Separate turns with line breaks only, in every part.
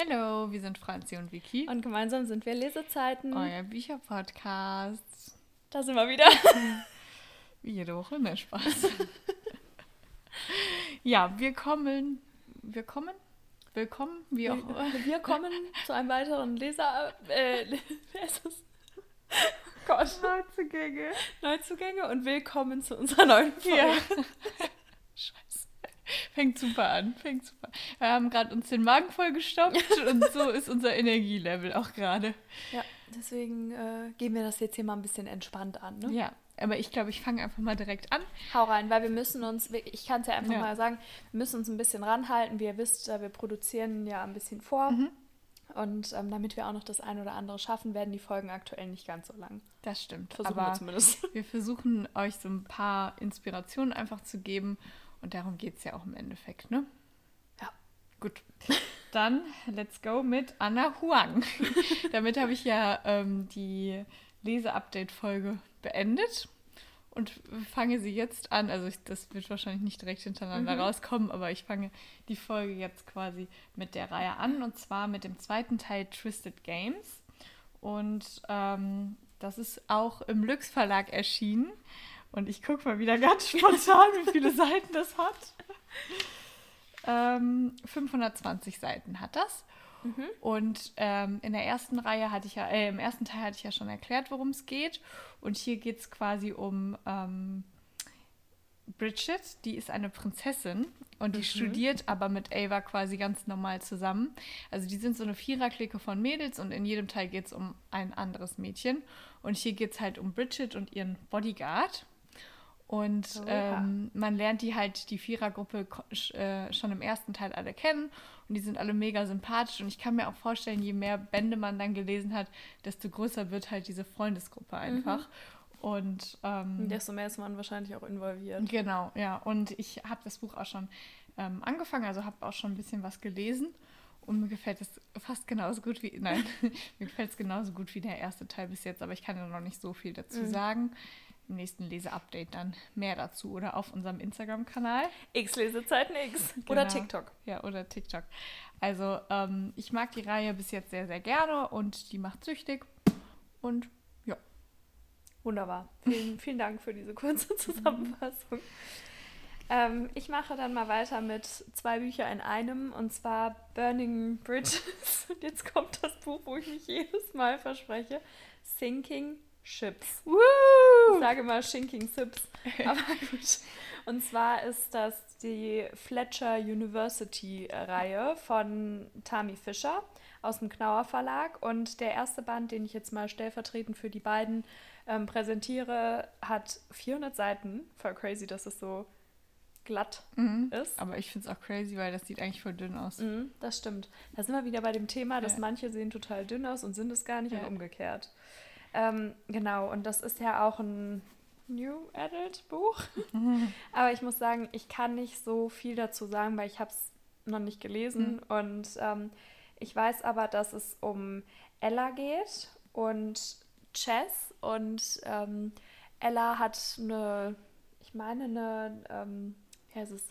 Hallo, wir sind Franzi und Vicky.
Und gemeinsam sind wir Lesezeiten.
Euer Bücherpodcast.
Da sind wir wieder.
Wie jede Woche, ne Spaß. ja, wir kommen. Wir kommen? Willkommen, wie auch
Wir kommen zu einem weiteren Leser. Äh, wer ist das? Gott.
Neuzugänge.
Neuzugänge und willkommen zu unserer neuen Folge.
Ja. Scheiße. Fängt super an, fängt super an. Wir haben gerade uns den Magen vollgestopft und so ist unser Energielevel auch gerade.
Ja, deswegen äh, gehen wir das jetzt hier mal ein bisschen entspannt an. Ne?
Ja, aber ich glaube, ich fange einfach mal direkt an.
Hau rein, weil wir müssen uns, ich kann es ja einfach
Ja.
mal sagen, wir müssen uns ein bisschen ranhalten. Wie ihr wisst, äh, wir produzieren ja ein bisschen vor.
Mhm.
Und ähm, damit wir auch noch das ein oder andere schaffen, werden die Folgen aktuell nicht ganz so lang.
Das stimmt.
Versuchen
aber
wir zumindest.
wir versuchen euch so ein paar Inspirationen einfach zu geben. Und darum geht es ja auch im Endeffekt, ne?
Ja.
Gut. Dann let's go mit Anna Huang. Damit habe ich ja ähm, die Lese-Update-Folge beendet und fange sie jetzt an. Also ich, das wird wahrscheinlich nicht direkt hintereinander
Mhm.
rauskommen, aber ich fange die Folge jetzt quasi mit der Reihe an und zwar mit dem zweiten Teil Twisted Games. Und ähm, das ist auch im Lüx Verlag erschienen. Und ich gucke mal wieder ganz spontan, wie viele Seiten das hat. Ähm, 520 Seiten hat das.
Mhm.
Und ähm, in der ersten Reihe hatte ich ja, äh, im ersten Teil hatte ich ja schon erklärt, worum es geht. Und hier geht es quasi um ähm, Bridget, die ist eine Prinzessin und die
Mhm.
studiert aber mit Ava quasi ganz normal zusammen. Also die sind so eine Viererklicke von Mädels und in jedem Teil geht es um ein anderes Mädchen. Und hier geht es halt um Bridget und ihren Bodyguard. Und ähm, man lernt die halt, die Vierergruppe, äh, schon im ersten Teil alle kennen. Und die sind alle mega sympathisch. Und ich kann mir auch vorstellen, je mehr Bände man dann gelesen hat, desto größer wird halt diese Freundesgruppe einfach. Und ähm,
Desto mehr ist man wahrscheinlich auch involviert.
Genau, ja. Und ich habe das Buch auch schon ähm, angefangen, also habe auch schon ein bisschen was gelesen. Und mir gefällt es fast genauso gut wie, nein, mir gefällt es genauso gut wie der erste Teil bis jetzt, aber ich kann ja noch nicht so viel dazu
Mhm.
sagen. Im nächsten Leseupdate dann mehr dazu oder auf unserem Instagram-Kanal.
X Lesezeiten X. Oder
Genau.
TikTok.
Ja, oder TikTok. Also, ähm, ich mag die Reihe bis jetzt sehr, sehr gerne und die macht süchtig. Und ja,
Wunderbar. Vielen, vielen Dank für diese kurze Zusammenfassung. Ähm, ich mache dann mal weiter mit zwei Büchern in einem und zwar Burning Bridges. Und jetzt kommt das Buch, wo ich mich jedes Mal verspreche: Sinking Ships. Ich sage mal Sinking Sips. Aber gut. Und zwar ist das die Fletcher University Reihe von Tami Fischer aus dem Knauer Verlag. Und der erste Band, den ich jetzt mal stellvertretend für die beiden ähm, präsentiere, hat 400 Seiten. Voll crazy, dass es so glatt
mhm.
ist.
aber ich finde es auch crazy, weil das sieht eigentlich voll dünn aus.
Mhm, das stimmt. Da sind wir wieder bei dem Thema, dass
Ja.
manche sehen total dünn aus und sind es gar nicht
Ja.
und umgekehrt. Ähm, genau, und das ist ja auch ein New Adult Buch. Aber ich muss sagen, ich kann nicht so viel dazu sagen, weil ich habe es noch nicht gelesen. Und ähm, ich weiß aber, dass es um Ella geht und Chess. Und ähm, Ella hat eine, ich meine, eine, ähm, wie heißt es?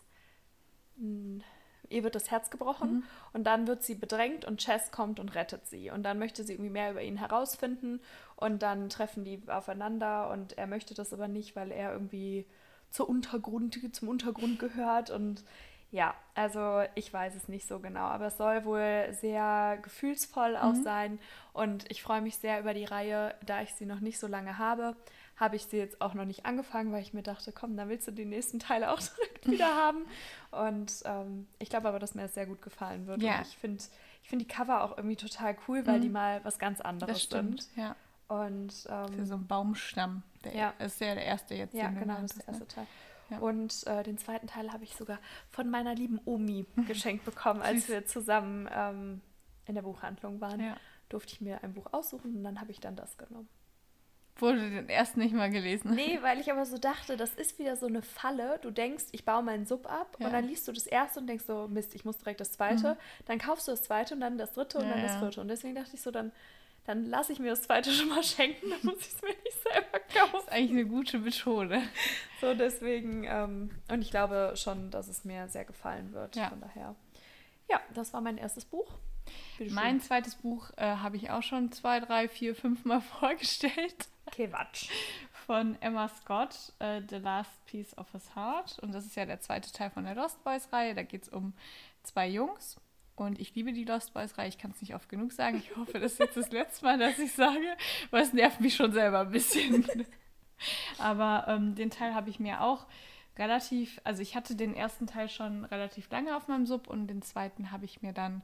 Ein- Ihr wird das Herz gebrochen und dann wird sie bedrängt und Chess kommt und rettet sie. Und dann möchte sie irgendwie mehr über ihn herausfinden und dann treffen die aufeinander und er möchte das aber nicht, weil er irgendwie zur Untergrund, zum Untergrund gehört. Und ja, also ich weiß es nicht so genau, aber es soll wohl sehr gefühlsvoll auch sein. Und ich freue mich sehr über die Reihe, da ich sie noch nicht so lange habe. Habe ich sie jetzt auch noch nicht angefangen, weil ich mir dachte, komm, dann willst du die nächsten Teile auch direkt wieder haben. Und ähm, ich glaube aber, dass mir das sehr gut gefallen wird.
Ja.
Und ich finde ich find die Cover auch irgendwie total cool, weil
Mhm.
die mal was ganz anderes
Das stimmt,
sind.
ja.
Und
Für
ähm,
so einen Baumstamm. Der
Ja.
ist ja der erste jetzt.
ja, genau, das ist der
hast,
erste Teil.
Ja.
Und äh, den zweiten Teil habe ich sogar von meiner lieben Omi geschenkt bekommen, als wir zusammen ähm, in der Buchhandlung waren.
Ja.
Durfte ich mir ein Buch aussuchen und dann habe ich dann das genommen.
Wurde den ersten nicht mal gelesen.
Nee, weil ich aber so dachte, das ist wieder so eine Falle. Du denkst, ich baue meinen Sub ab
Ja.
und dann liest du das erste und denkst so, Mist, ich muss direkt das zweite. Dann kaufst du das zweite und dann das dritte und
Ja,
dann das vierte. Und deswegen dachte ich so, dann, dann lasse ich mir das zweite schon mal schenken, dann muss ich es mir nicht selber kaufen.
Das ist eigentlich eine gute Methode.
So, deswegen, ähm, und ich glaube schon, dass es mir sehr gefallen wird.
Ja.
Von daher. Ja, das war mein erstes Buch.
Mein zweites Buch äh, habe ich auch schon zwei, drei, vier, fünf Mal vorgestellt.
Quatsch.
Von Emma Scott, äh, The Last Piece of His Heart. Und das ist ja der zweite Teil von der Lost Boys-Reihe. Da geht es um zwei Jungs. Und ich liebe die Lost Boys-Reihe. Ich kann es nicht oft genug sagen. Ich hoffe, das ist jetzt das letzte Mal, dass ich sage, weil es nervt mich schon selber ein bisschen. Aber ähm, den Teil habe ich mir auch relativ, also ich hatte den ersten Teil schon relativ lange auf meinem Sub und den zweiten habe ich mir dann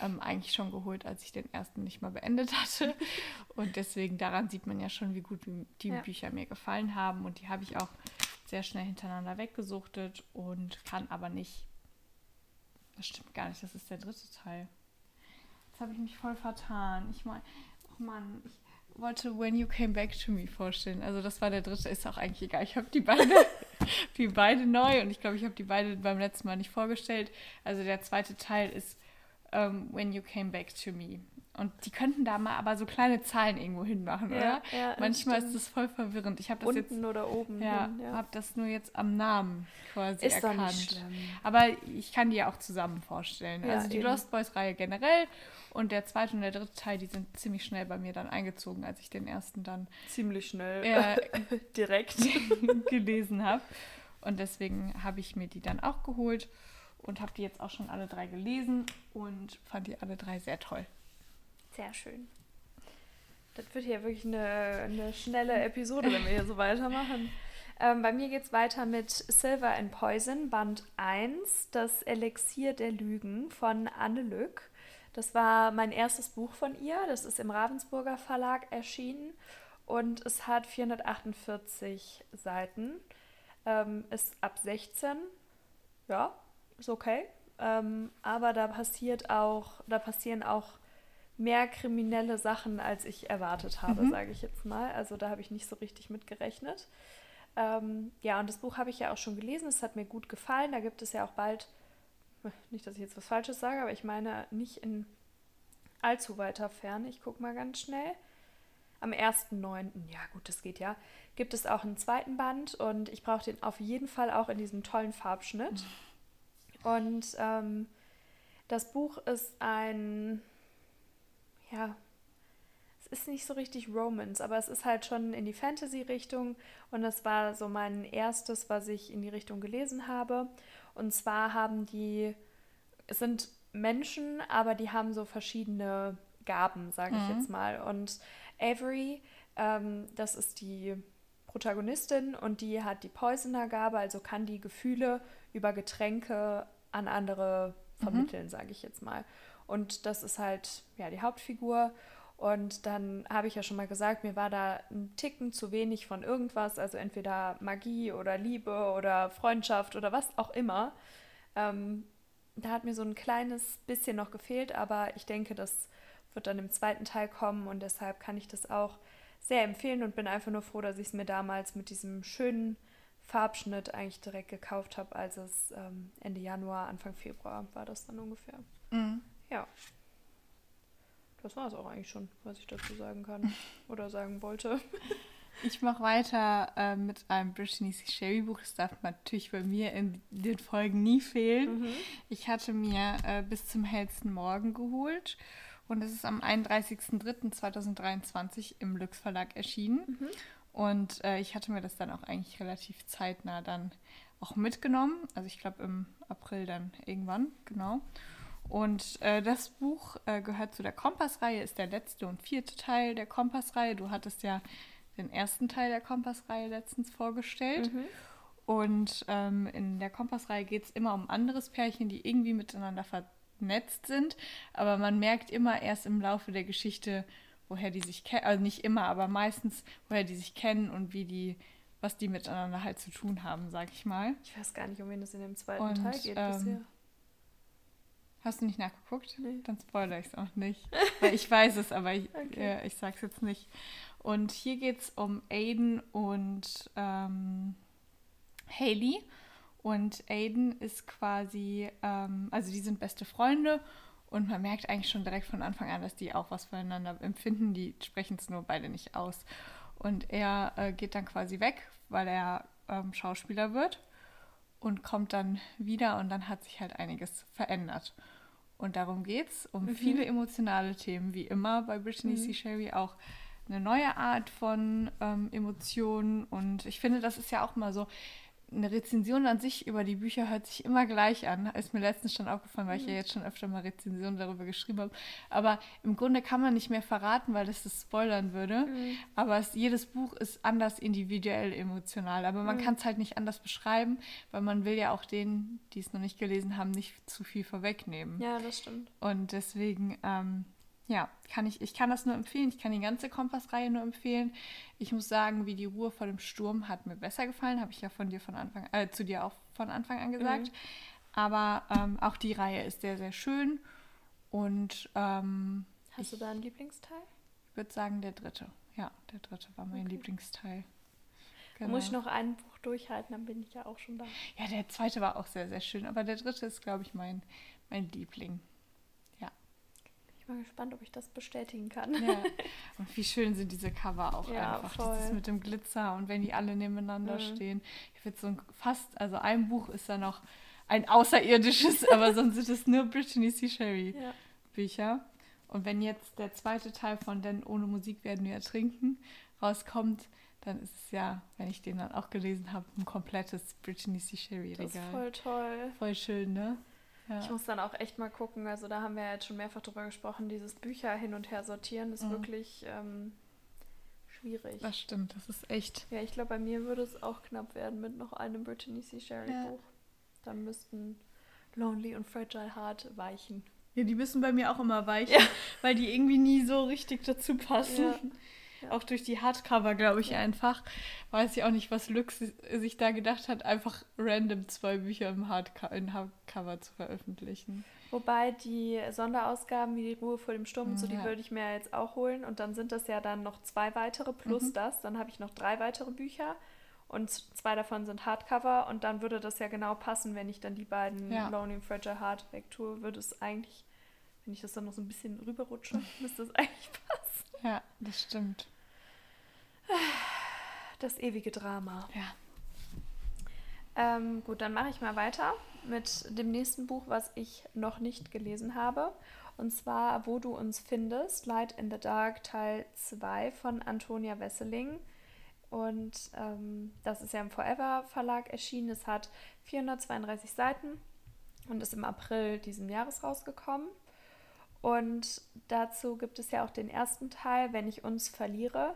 ähm, eigentlich schon geholt, als ich den ersten nicht mal beendet hatte. Und deswegen daran sieht man ja schon, wie gut die ja. Bücher mir gefallen haben. Und die habe ich auch sehr schnell hintereinander weggesuchtet und kann aber nicht. Das stimmt gar nicht, das ist der dritte Teil. Jetzt habe ich mich voll vertan. Ich meine, oh Mann, ich wollte When You Came Back to Me vorstellen. Also das war der dritte, ist auch eigentlich egal. Ich habe die beide, die beide neu und ich glaube, ich habe die beide beim letzten Mal nicht vorgestellt. Also der zweite Teil ist um, ähm, When You Came Back to Me. Und die könnten da mal aber so kleine Zahlen irgendwo hinmachen, ja, oder? Ja, Manchmal stimmt. ist das voll verwirrend. Ich habe das
Unten
jetzt
oder oben.
Ja, ja. habe das nur jetzt am Namen quasi
ist
erkannt.
Doch nicht schlimm.
Aber ich kann die ja auch zusammen vorstellen. Ja, also die eben. Lost Boys Reihe generell und der zweite und der dritte Teil, die sind ziemlich schnell bei mir dann eingezogen, als ich den ersten dann
ziemlich schnell
äh,
direkt
gelesen habe. Und deswegen habe ich mir die dann auch geholt und habe die jetzt auch schon alle drei gelesen und fand die alle drei sehr toll.
Sehr schön. Das wird hier wirklich eine, eine schnelle Episode, wenn wir hier so weitermachen. Ähm, bei mir geht es weiter mit Silver and Poison, Band 1, das Elixier der Lügen von Anne Lück. Das war mein erstes Buch von ihr. Das ist im Ravensburger Verlag erschienen und es hat 448 Seiten. Ähm, ist ab 16. Ja, ist okay. Ähm, aber da passiert auch, da passieren auch mehr kriminelle Sachen, als ich erwartet habe, mhm. sage ich jetzt mal. Also da habe ich nicht so richtig mit gerechnet. Ähm, ja, und das Buch habe ich ja auch schon gelesen. Es hat mir gut gefallen. Da gibt es ja auch bald, nicht, dass ich jetzt was Falsches sage, aber ich meine nicht in allzu weiter Ferne. Ich gucke mal ganz schnell. Am 1.9., ja gut, das geht ja, gibt es auch einen zweiten Band und ich brauche den auf jeden Fall auch in diesem tollen Farbschnitt. Mhm. Und ähm, das Buch ist ein, ja, es ist nicht so richtig Romance, aber es ist halt schon in die Fantasy-Richtung und das war so mein erstes, was ich in die Richtung gelesen habe. Und zwar haben die, es sind Menschen, aber die haben so verschiedene Gaben, sage ich mhm. jetzt mal. Und Avery, ähm, das ist die Protagonistin und die hat die Poisoner-Gabe, also kann die Gefühle über Getränke an andere mhm. vermitteln, mhm. sage ich jetzt mal. Und das ist halt ja die Hauptfigur. Und dann habe ich ja schon mal gesagt, mir war da ein Ticken zu wenig von irgendwas, also entweder Magie oder Liebe oder Freundschaft oder was auch immer. Ähm, da hat mir so ein kleines bisschen noch gefehlt, aber ich denke, das wird dann im zweiten Teil kommen und deshalb kann ich das auch sehr empfehlen und bin einfach nur froh, dass ich es mir damals mit diesem schönen Farbschnitt eigentlich direkt gekauft habe, als es ähm, Ende Januar, Anfang Februar war das dann ungefähr. Mhm. Ja. Das war es auch eigentlich schon, was ich dazu sagen kann oder sagen wollte.
Ich mache weiter äh, mit einem C. Sherry Buch. Das darf natürlich bei mir in den Folgen nie fehlen. Mhm. Ich hatte mir äh, bis zum hellsten Morgen geholt und es ist am 31.03.2023 im Lux Verlag erschienen. Mhm. Und äh, ich hatte mir das dann auch eigentlich relativ zeitnah dann auch mitgenommen. Also ich glaube im April dann irgendwann, genau. Und äh, das Buch äh, gehört zu der Kompassreihe, ist der letzte und vierte Teil der Kompassreihe. Du hattest ja den ersten Teil der Kompassreihe letztens vorgestellt. Mhm. Und ähm, in der Kompassreihe geht es immer um anderes Pärchen, die irgendwie miteinander vernetzt sind. Aber man merkt immer erst im Laufe der Geschichte, woher die sich kennen, also nicht immer, aber meistens, woher die sich kennen und wie die, was die miteinander halt zu tun haben, sag ich mal.
Ich weiß gar nicht, um wen es in dem zweiten und, Teil geht ähm, bisher.
Hast du nicht nachgeguckt? Nee. Dann spoilere ich es auch nicht. Weil ich weiß es, aber ich, okay. äh, ich sag's jetzt nicht. Und hier geht es um Aiden und ähm, Haley. Und Aiden ist quasi, ähm, also die sind beste Freunde und man merkt eigentlich schon direkt von Anfang an, dass die auch was voneinander empfinden. Die sprechen es nur beide nicht aus. Und er äh, geht dann quasi weg, weil er ähm, Schauspieler wird und kommt dann wieder und dann hat sich halt einiges verändert. Und darum geht es, um mhm. viele emotionale Themen, wie immer bei Brittany mhm. C. Sherry auch eine neue Art von ähm, Emotionen. Und ich finde, das ist ja auch mal so, eine Rezension an sich über die Bücher hört sich immer gleich an. Ist mir letztens schon aufgefallen, weil ich ja mhm. jetzt schon öfter mal Rezensionen darüber geschrieben habe. Aber im Grunde kann man nicht mehr verraten, weil das das spoilern würde. Mhm. Aber es, jedes Buch ist anders individuell emotional. Aber man mhm. kann es halt nicht anders beschreiben, weil man will ja auch denen, die es noch nicht gelesen haben, nicht zu viel vorwegnehmen.
Ja, das stimmt.
Und deswegen, ähm, ja, kann ich, ich kann das nur empfehlen. Ich kann die ganze Kompassreihe nur empfehlen. Ich muss sagen, wie die Ruhe vor dem Sturm hat mir besser gefallen, habe ich ja von dir von Anfang, äh, zu dir auch von Anfang an gesagt. Mhm. Aber ähm, auch die Reihe ist sehr, sehr schön. Und ähm,
hast du da einen Lieblingsteil?
Ich würde sagen, der dritte. Ja, der dritte war mein okay. Lieblingsteil.
Genau. Muss ich noch ein Buch durchhalten, dann bin ich ja auch schon da.
Ja, der zweite war auch sehr, sehr schön. Aber der dritte ist, glaube ich, mein, mein Liebling
mal gespannt, ob ich das bestätigen kann.
Ja. Und wie schön sind diese Cover auch ja, einfach. Voll. Dieses mit dem Glitzer und wenn die alle nebeneinander mhm. stehen. Ich würde so ein, fast, also ein Buch ist da noch ein außerirdisches, aber sonst sind es nur Brittany C. Sherry ja. Bücher. Und wenn jetzt der zweite Teil von Denn ohne Musik werden wir ertrinken rauskommt, dann ist es ja, wenn ich den dann auch gelesen habe, ein komplettes Brittany C. Sherry Regal. Das ist
voll toll.
Voll schön, ne?
Ja. Ich muss dann auch echt mal gucken. Also da haben wir ja jetzt schon mehrfach drüber gesprochen. Dieses Bücher hin und her sortieren ist mhm. wirklich ähm, schwierig.
Das stimmt, das ist echt.
Ja, ich glaube, bei mir würde es auch knapp werden mit noch einem Brittany C. Sherry ja. Buch. Dann müssten Lonely und Fragile Heart weichen.
Ja, die müssen bei mir auch immer weichen, ja. weil die irgendwie nie so richtig dazu passen. Auch durch die Hardcover, glaube ich, ja. einfach. Weiß ich auch nicht, was Lux sich da gedacht hat, einfach random zwei Bücher im Hardco in Hardcover zu veröffentlichen.
Wobei die Sonderausgaben wie die Ruhe vor dem Sturm, mhm, so, die ja. würde ich mir jetzt auch holen. Und dann sind das ja dann noch zwei weitere plus mhm. das. Dann habe ich noch drei weitere Bücher. Und zwei davon sind Hardcover. Und dann würde das ja genau passen, wenn ich dann die beiden ja. Lonely and Fragile Heart wegtue, würde es eigentlich, wenn ich das dann noch so ein bisschen rüberrutsche, müsste es eigentlich passen.
Ja, das stimmt.
Das ewige Drama.
Ja.
Ähm, gut, dann mache ich mal weiter mit dem nächsten Buch, was ich noch nicht gelesen habe. Und zwar Wo du uns findest, Light in the Dark Teil 2 von Antonia Wesseling. Und ähm, das ist ja im Forever Verlag erschienen. Es hat 432 Seiten und ist im April diesen Jahres rausgekommen. Und dazu gibt es ja auch den ersten Teil, Wenn ich uns verliere.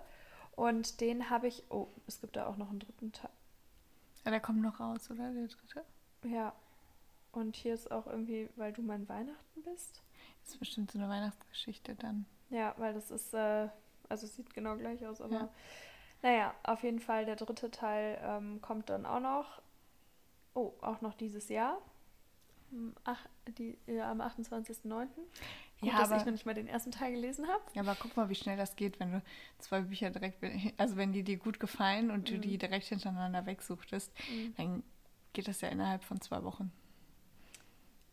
Und den habe ich. Oh, es gibt da auch noch einen dritten Teil.
Ja, der kommt noch raus, oder? Der dritte?
Ja. Und hier ist auch irgendwie, weil du mein Weihnachten bist.
Das ist bestimmt so eine Weihnachtsgeschichte dann.
Ja, weil das ist, äh, also sieht genau gleich aus, aber ja. naja, auf jeden Fall der dritte Teil ähm, kommt dann auch noch. Oh, auch noch dieses Jahr. Ach, die, ja, am 28.09. Gut, ja, dass aber, ich noch nicht mal den ersten Teil gelesen habe.
Ja, aber guck mal, wie schnell das geht, wenn du zwei Bücher direkt, also wenn die dir gut gefallen und mhm. du die direkt hintereinander wegsuchtest, mhm. dann geht das ja innerhalb von zwei Wochen.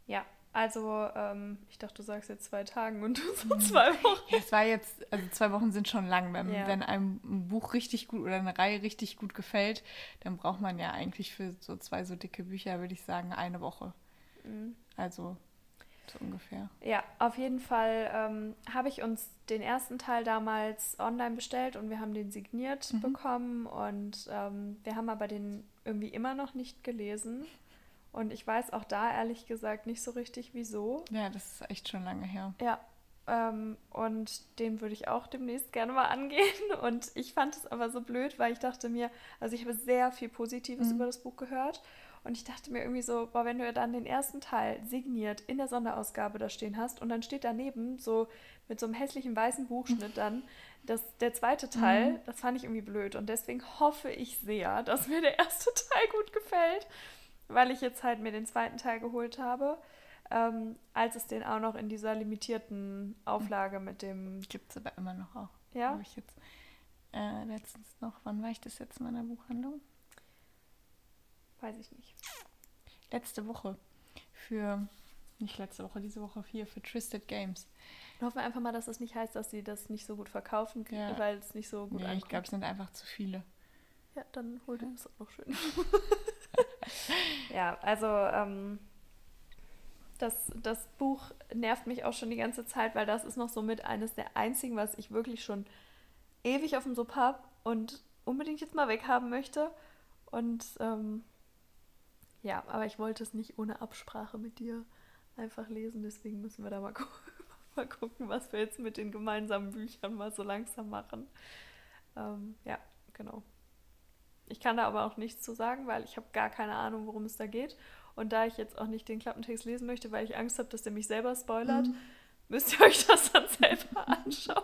Ja, also ähm, ich dachte, du sagst jetzt zwei Tagen und so mhm. zwei Wochen.
Ja, es war jetzt, also zwei Wochen sind schon lang. Wenn, ja. wenn einem ein Buch richtig gut oder eine Reihe richtig gut gefällt, dann braucht man ja eigentlich für so zwei so dicke Bücher, würde ich sagen, eine Woche. Mhm. Also so ungefähr.
Ja, auf jeden Fall ähm, habe ich uns den ersten Teil damals online bestellt und wir haben den signiert mhm. bekommen und ähm, wir haben aber den irgendwie immer noch nicht gelesen. Und ich weiß auch da ehrlich gesagt nicht so richtig, wieso.
Ja, das ist echt schon lange her.
Ja. Ähm, und den würde ich auch demnächst gerne mal angehen. Und ich fand es aber so blöd, weil ich dachte mir, also ich habe sehr viel Positives mhm. über das Buch gehört. Und ich dachte mir irgendwie so, boah, wenn du dann den ersten Teil signiert in der Sonderausgabe da stehen hast und dann steht daneben so mit so einem hässlichen weißen Buchschnitt dann das, der zweite Teil, mhm. das fand ich irgendwie blöd. Und deswegen hoffe ich sehr, dass mir der erste Teil gut gefällt, weil ich jetzt halt mir den zweiten Teil geholt habe. Ähm, als es den auch noch in dieser limitierten Auflage mit dem.
Gibt es aber immer noch auch.
Ja. Habe
ich jetzt äh, letztens noch, wann war ich das jetzt in meiner Buchhandlung?
Weiß ich nicht.
Letzte Woche für, nicht letzte Woche, diese Woche hier für Twisted Games.
Und hoffen wir einfach mal, dass das nicht heißt, dass sie das nicht so gut verkaufen, ja. weil es nicht so gut
nee, ankommt. Ich glaube, es sind einfach zu viele.
Ja, dann hol dir das auch noch schön. ja, also ähm, das, das Buch nervt mich auch schon die ganze Zeit, weil das ist noch so mit eines der einzigen, was ich wirklich schon ewig auf dem Sub habe und unbedingt jetzt mal weghaben möchte. Und ähm, ja, aber ich wollte es nicht ohne Absprache mit dir einfach lesen, deswegen müssen wir da mal, gu mal gucken, was wir jetzt mit den gemeinsamen Büchern mal so langsam machen. Ähm, ja, genau. Ich kann da aber auch nichts zu sagen, weil ich habe gar keine Ahnung, worum es da geht. Und da ich jetzt auch nicht den Klappentext lesen möchte, weil ich Angst habe, dass der mich selber spoilert, mhm. müsst ihr euch das dann selber anschauen.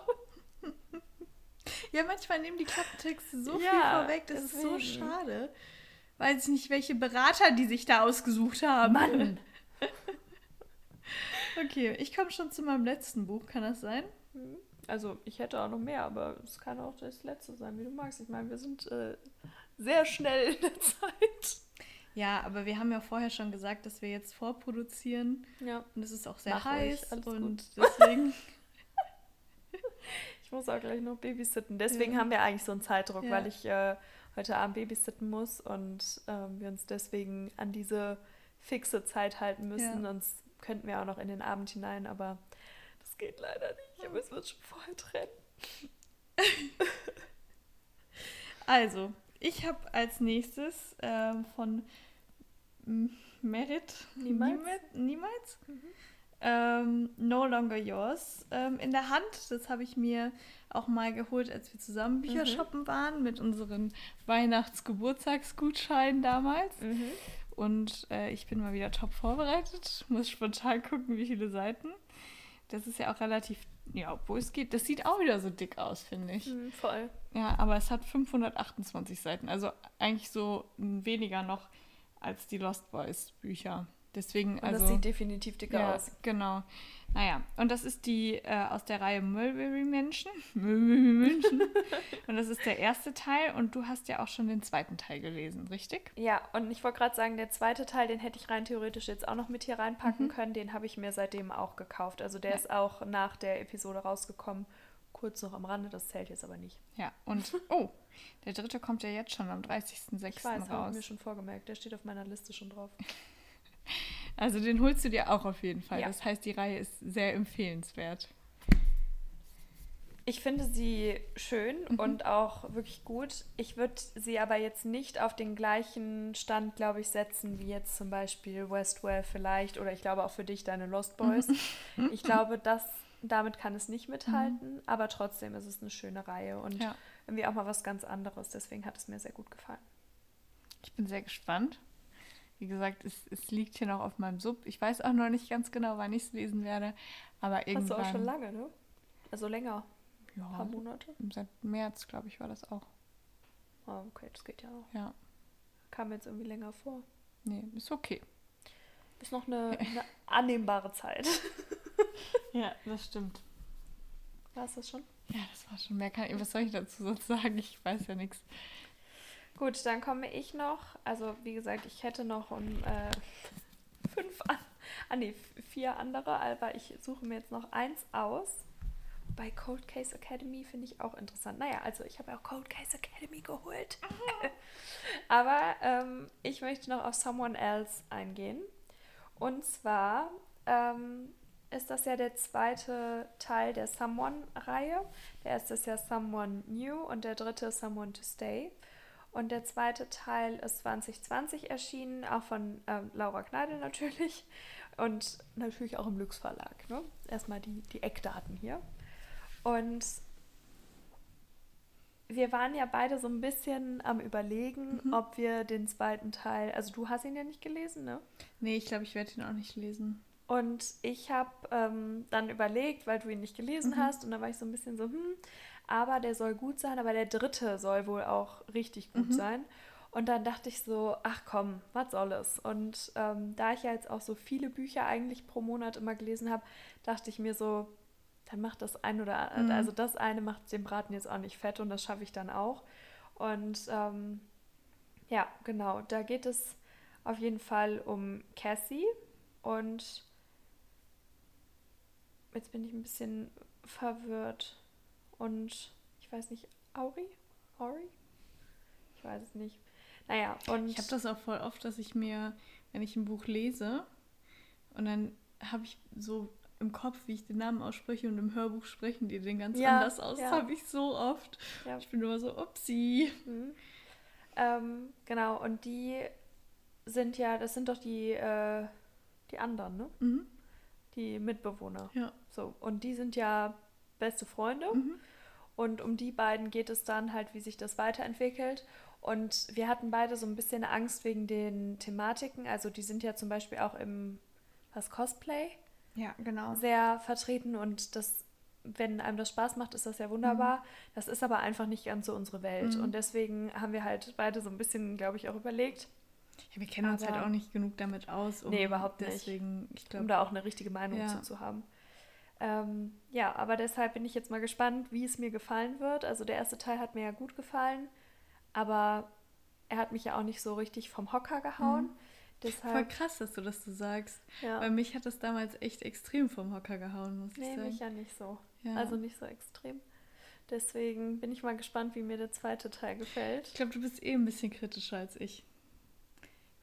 Ja, manchmal nehmen die Klappentexte so ja, viel vorweg, das deswegen. ist so schade. Weiß ich nicht, welche Berater die sich da ausgesucht haben. Mann! okay, ich komme schon zu meinem letzten Buch, kann das sein?
Mhm. Also, ich hätte auch noch mehr, aber es kann auch das letzte sein, wie du magst. Ich meine, wir sind äh, sehr schnell in der Zeit.
Ja, aber wir haben ja vorher schon gesagt, dass wir jetzt vorproduzieren. Ja. Und es ist auch sehr Mach heiß. und gut. deswegen.
ich muss auch gleich noch babysitten. Deswegen ja. haben wir eigentlich so einen Zeitdruck, ja. weil ich äh, heute Abend babysitten muss und äh, wir uns deswegen an diese fixe Zeit halten müssen. Ja. Sonst könnten wir auch noch in den Abend hinein, aber das geht leider nicht. Aber es wird schon vorher trennen.
also, ich habe als nächstes äh, von Merit niemals, niemals mhm. Ähm, No Longer Yours ähm, in der Hand. Das habe ich mir auch mal geholt, als wir zusammen Bücher mhm. shoppen waren mit unseren Weihnachts-Geburtstagsgutscheinen damals. Mhm. Und äh, ich bin mal wieder top vorbereitet. Muss spontan gucken, wie viele Seiten. Das ist ja auch relativ, ja, obwohl es geht, das sieht auch wieder so dick aus, finde ich. Mhm, voll. Ja, aber es hat 528 Seiten, also eigentlich so weniger noch als die Lost Boys Bücher. Deswegen, und also.
Das sieht definitiv dicker ja, aus.
Genau. Naja, und das ist die äh, aus der Reihe Mulberry Menschen. Mulberry Menschen. und das ist der erste Teil und du hast ja auch schon den zweiten Teil gelesen, richtig?
Ja, und ich wollte gerade sagen, der zweite Teil, den hätte ich rein theoretisch jetzt auch noch mit hier reinpacken mhm. können. Den habe ich mir seitdem auch gekauft. Also der ja. ist auch nach der Episode rausgekommen. Kurz noch am Rande, das zählt jetzt aber nicht.
Ja, und oh, der dritte kommt ja jetzt schon am 30.06.
Ich weiß, habe ich mir schon vorgemerkt. Der steht auf meiner Liste schon drauf.
Also den holst du dir auch auf jeden Fall. Ja. Das heißt, die Reihe ist sehr empfehlenswert.
Ich finde sie schön mhm. und auch wirklich gut. Ich würde sie aber jetzt nicht auf den gleichen Stand, glaube ich, setzen wie jetzt zum Beispiel Westwell vielleicht oder ich glaube auch für dich deine Lost Boys. Mhm. Ich glaube, das, damit kann es nicht mithalten, mhm. aber trotzdem ist es eine schöne Reihe und ja. irgendwie auch mal was ganz anderes. Deswegen hat es mir sehr gut gefallen.
Ich bin sehr gespannt. Wie gesagt, es, es liegt hier noch auf meinem Sub. Ich weiß auch noch nicht ganz genau, wann ich es lesen werde. Aber irgendwann.
Hast du auch schon lange, ne? Also länger. Ja. Ein paar Monate.
Seit März, glaube ich, war das auch.
Oh, okay, das geht ja auch. Ja. Kam jetzt irgendwie länger vor.
Nee, ist okay.
Ist noch eine, eine annehmbare Zeit.
ja, das stimmt.
War es das schon?
Ja, das war schon. Mehr kann, was soll ich dazu sonst sagen? Ich weiß ja nichts.
Gut, dann komme ich noch. Also, wie gesagt, ich hätte noch um, äh, fünf, an, ah, nee, vier andere, aber ich suche mir jetzt noch eins aus. Bei Cold Case Academy finde ich auch interessant. Naja, also ich habe auch Cold Case Academy geholt. aber ähm, ich möchte noch auf Someone Else eingehen. Und zwar ähm, ist das ja der zweite Teil der Someone-Reihe. Der erste ist ja Someone New und der dritte Someone to Stay. Und der zweite Teil ist 2020 erschienen, auch von ähm, Laura Kneidel natürlich. Und natürlich auch im Lux Verlag. Ne? Erstmal die, die Eckdaten hier. Und wir waren ja beide so ein bisschen am Überlegen, mhm. ob wir den zweiten Teil. Also, du hast ihn ja nicht gelesen, ne?
Nee, ich glaube, ich werde ihn auch nicht lesen.
Und ich habe ähm, dann überlegt, weil du ihn nicht gelesen mhm. hast, und da war ich so ein bisschen so, hm, aber der soll gut sein, aber der dritte soll wohl auch richtig gut mhm. sein. Und dann dachte ich so, ach komm, was soll es? Und ähm, da ich ja jetzt auch so viele Bücher eigentlich pro Monat immer gelesen habe, dachte ich mir so, dann macht das ein oder mhm. also das eine macht den Braten jetzt auch nicht fett und das schaffe ich dann auch. Und ähm, ja, genau, da geht es auf jeden Fall um Cassie und jetzt bin ich ein bisschen verwirrt und ich weiß nicht, Auri? Auri? Ich weiß es nicht. Naja, und.
Ich habe das auch voll oft, dass ich mir, wenn ich ein Buch lese und dann habe ich so im Kopf, wie ich den Namen ausspreche und im Hörbuch sprechen die den ganz ja, anders aus. Ja. Das habe ich so oft. Ja. Ich bin immer so, upsie.
Mhm. Ähm, genau, und die sind ja, das sind doch die, äh, die anderen, ne? Mhm. Die Mitbewohner. Ja. So, und die sind ja beste Freunde. Mhm. Und um die beiden geht es dann halt, wie sich das weiterentwickelt. Und wir hatten beide so ein bisschen Angst wegen den Thematiken. Also die sind ja zum Beispiel auch im was Cosplay.
Ja, genau.
Sehr vertreten und das, wenn einem das Spaß macht, ist das ja wunderbar. Mhm. Das ist aber einfach nicht ganz so unsere Welt. Mhm. Und deswegen haben wir halt beide so ein bisschen, glaube ich, auch überlegt.
Ja, wir kennen aber, uns halt auch nicht genug damit aus.
Um nee, überhaupt deswegen, nicht. Ich glaub, um da auch eine richtige Meinung ja. zu, zu haben. Ähm, ja, aber deshalb bin ich jetzt mal gespannt, wie es mir gefallen wird. Also der erste Teil hat mir ja gut gefallen, aber er hat mich ja auch nicht so richtig vom Hocker gehauen. Mhm.
Deshalb, Voll krass, dass du das so sagst. Ja. Weil mich hat das damals echt extrem vom Hocker gehauen, muss nee, ich sagen. Nee,
mich ja nicht so. Ja. Also nicht so extrem. Deswegen bin ich mal gespannt, wie mir der zweite Teil gefällt.
Ich glaube, du bist eh ein bisschen kritischer als ich.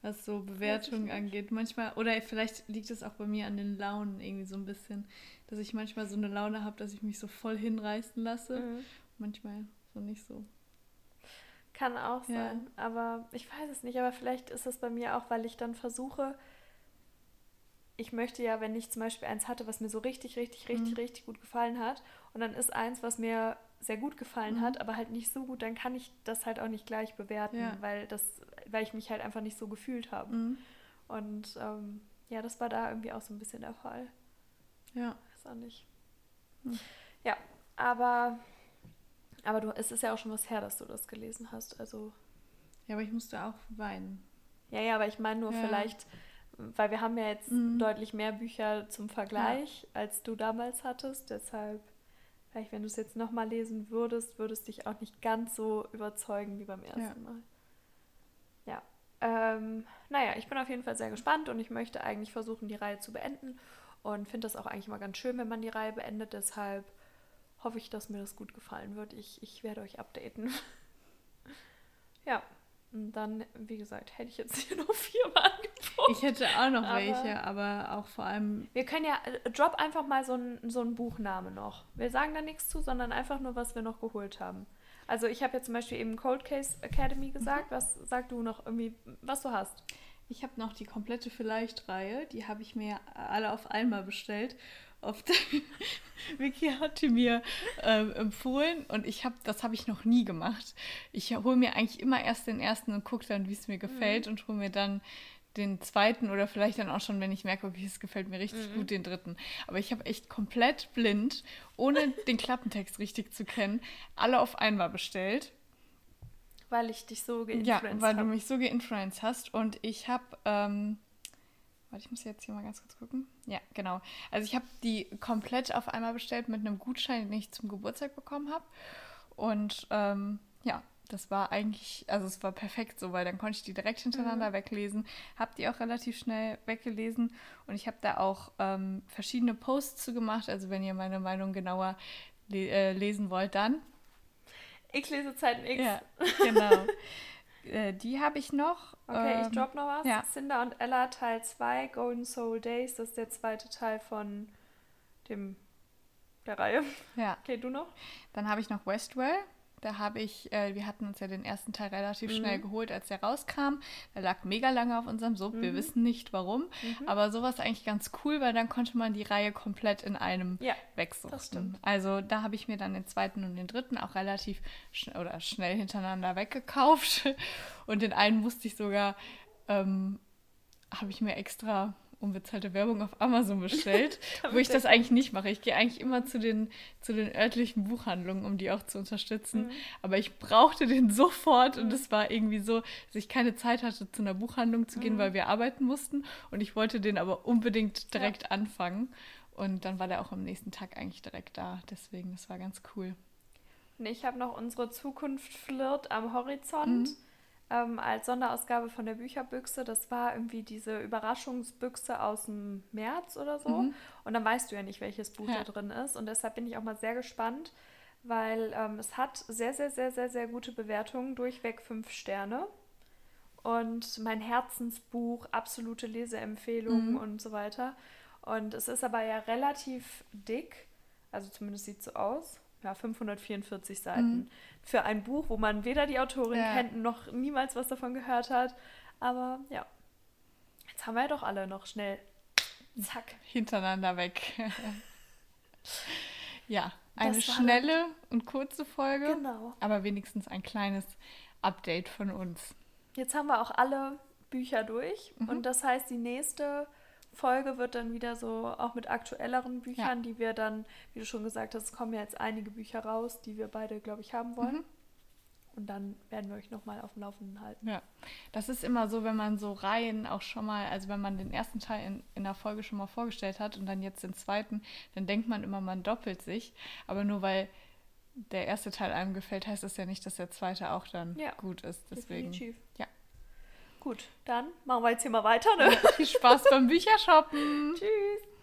Was so Bewertungen angeht. Manchmal, oder vielleicht liegt es auch bei mir an den Launen irgendwie so ein bisschen, dass ich manchmal so eine Laune habe, dass ich mich so voll hinreißen lasse. Mhm. Manchmal so nicht so.
Kann auch sein. Ja. Aber ich weiß es nicht. Aber vielleicht ist es bei mir auch, weil ich dann versuche, ich möchte ja, wenn ich zum Beispiel eins hatte, was mir so richtig, richtig, richtig, mhm. richtig gut gefallen hat, und dann ist eins, was mir sehr gut gefallen mhm. hat, aber halt nicht so gut, dann kann ich das halt auch nicht gleich bewerten, ja. weil das, weil ich mich halt einfach nicht so gefühlt habe. Mhm. Und ähm, ja, das war da irgendwie auch so ein bisschen der Fall. Ja. Weiß auch nicht. Mhm. Ja, aber aber du, es ist ja auch schon was her, dass du das gelesen hast. Also.
Ja, aber ich musste auch weinen.
Ja, ja, aber ich meine nur ja. vielleicht, weil wir haben ja jetzt mhm. deutlich mehr Bücher zum Vergleich, ja. als du damals hattest. Deshalb, vielleicht, wenn du es jetzt nochmal lesen würdest, würdest dich auch nicht ganz so überzeugen wie beim ersten ja. Mal. Ja. Ähm, naja, ich bin auf jeden Fall sehr gespannt und ich möchte eigentlich versuchen, die Reihe zu beenden. Und finde das auch eigentlich mal ganz schön, wenn man die Reihe beendet. Deshalb hoffe ich, dass mir das gut gefallen wird. Ich, ich werde euch updaten. ja, und dann, wie gesagt, hätte ich jetzt hier noch viermal
angeboten. Ich hätte auch noch aber welche, aber auch vor allem.
Wir können ja, äh, drop einfach mal so einen so Buchname noch. Wir sagen da nichts zu, sondern einfach nur, was wir noch geholt haben. Also ich habe ja zum Beispiel eben Cold Case Academy gesagt. Mhm. Was sag du noch irgendwie, was du hast?
Ich habe noch die komplette Vielleicht-Reihe. Die habe ich mir alle auf einmal bestellt auf Vicky hatte mir ähm, empfohlen und ich habe, das habe ich noch nie gemacht. Ich hole mir eigentlich immer erst den ersten und gucke dann, wie es mir gefällt mhm. und hole mir dann den zweiten oder vielleicht dann auch schon, wenn ich merke, okay, es gefällt mir richtig mhm. gut, den dritten. Aber ich habe echt komplett blind, ohne den Klappentext richtig zu kennen, alle auf einmal bestellt.
Weil ich dich so geinfluenced
habe. Ja, weil hab. du mich so geinfluenced hast und ich habe ähm, Warte, ich muss jetzt hier mal ganz kurz gucken. Ja, genau. Also ich habe die komplett auf einmal bestellt mit einem Gutschein, den ich zum Geburtstag bekommen habe. Und ähm, ja, das war eigentlich, also es war perfekt so, weil dann konnte ich die direkt hintereinander mhm. weglesen. Habe die auch relativ schnell weggelesen und ich habe da auch ähm, verschiedene Posts zu gemacht. Also wenn ihr meine Meinung genauer le äh, lesen wollt, dann.
X Lesezeiten X.
Ja, genau. äh, die habe ich noch.
Okay, ähm, ich drop noch was. Ja. Cinder und Ella Teil 2, Golden Soul Days, das ist der zweite Teil von dem der Reihe. Ja. Okay, du noch?
Dann habe ich noch Westwell. Da habe ich, äh, wir hatten uns ja den ersten Teil relativ mhm. schnell geholt, als der rauskam. Der lag mega lange auf unserem Sub. Mhm. Wir wissen nicht warum. Mhm. Aber sowas eigentlich ganz cool, weil dann konnte man die Reihe komplett in einem ja, wegsuchten. Also da habe ich mir dann den zweiten und den dritten auch relativ schn oder schnell hintereinander weggekauft. Und den einen musste ich sogar, ähm, habe ich mir extra unbezahlte Werbung auf Amazon bestellt, wo ich das eigentlich nicht mache. Ich gehe eigentlich immer zu den, zu den örtlichen Buchhandlungen, um die auch zu unterstützen. Mhm. Aber ich brauchte den sofort mhm. und es war irgendwie so, dass ich keine Zeit hatte, zu einer Buchhandlung zu gehen, mhm. weil wir arbeiten mussten. Und ich wollte den aber unbedingt direkt ja. anfangen. Und dann war der auch am nächsten Tag eigentlich direkt da. Deswegen, das war ganz cool.
Und ich habe noch unsere Zukunft flirt am Horizont. Ähm, als Sonderausgabe von der Bücherbüchse. Das war irgendwie diese Überraschungsbüchse aus dem März oder so. Mhm. Und dann weißt du ja nicht, welches Buch ja. da drin ist. Und deshalb bin ich auch mal sehr gespannt, weil ähm, es hat sehr, sehr, sehr, sehr, sehr gute Bewertungen, durchweg fünf Sterne. Und mein Herzensbuch, absolute Leseempfehlung mhm. und so weiter. Und es ist aber ja relativ dick, also zumindest sieht es so aus. Ja, 544 Seiten. Mhm. Für ein Buch, wo man weder die Autorin ja. kennt, noch niemals was davon gehört hat. Aber ja, jetzt haben wir ja doch alle noch schnell zack.
Hintereinander weg. ja, eine schnelle und kurze Folge. Genau. Aber wenigstens ein kleines Update von uns.
Jetzt haben wir auch alle Bücher durch. Mhm. Und das heißt, die nächste Folge wird dann wieder so auch mit aktuelleren Büchern, ja. die wir dann, wie du schon gesagt hast, es kommen ja jetzt einige Bücher raus, die wir beide, glaube ich, haben wollen. Mhm. Und dann werden wir euch nochmal auf dem Laufenden halten.
Ja, das ist immer so, wenn man so Reihen auch schon mal, also wenn man den ersten Teil in, in der Folge schon mal vorgestellt hat und dann jetzt den zweiten, dann denkt man immer, man doppelt sich. Aber nur weil der erste Teil einem gefällt, heißt das ja nicht, dass der zweite auch dann ja, gut ist. Deswegen. Definitiv. Ja.
Gut, dann machen wir jetzt hier mal weiter. Ne?
Ja, viel Spaß beim Büchershoppen. Tschüss.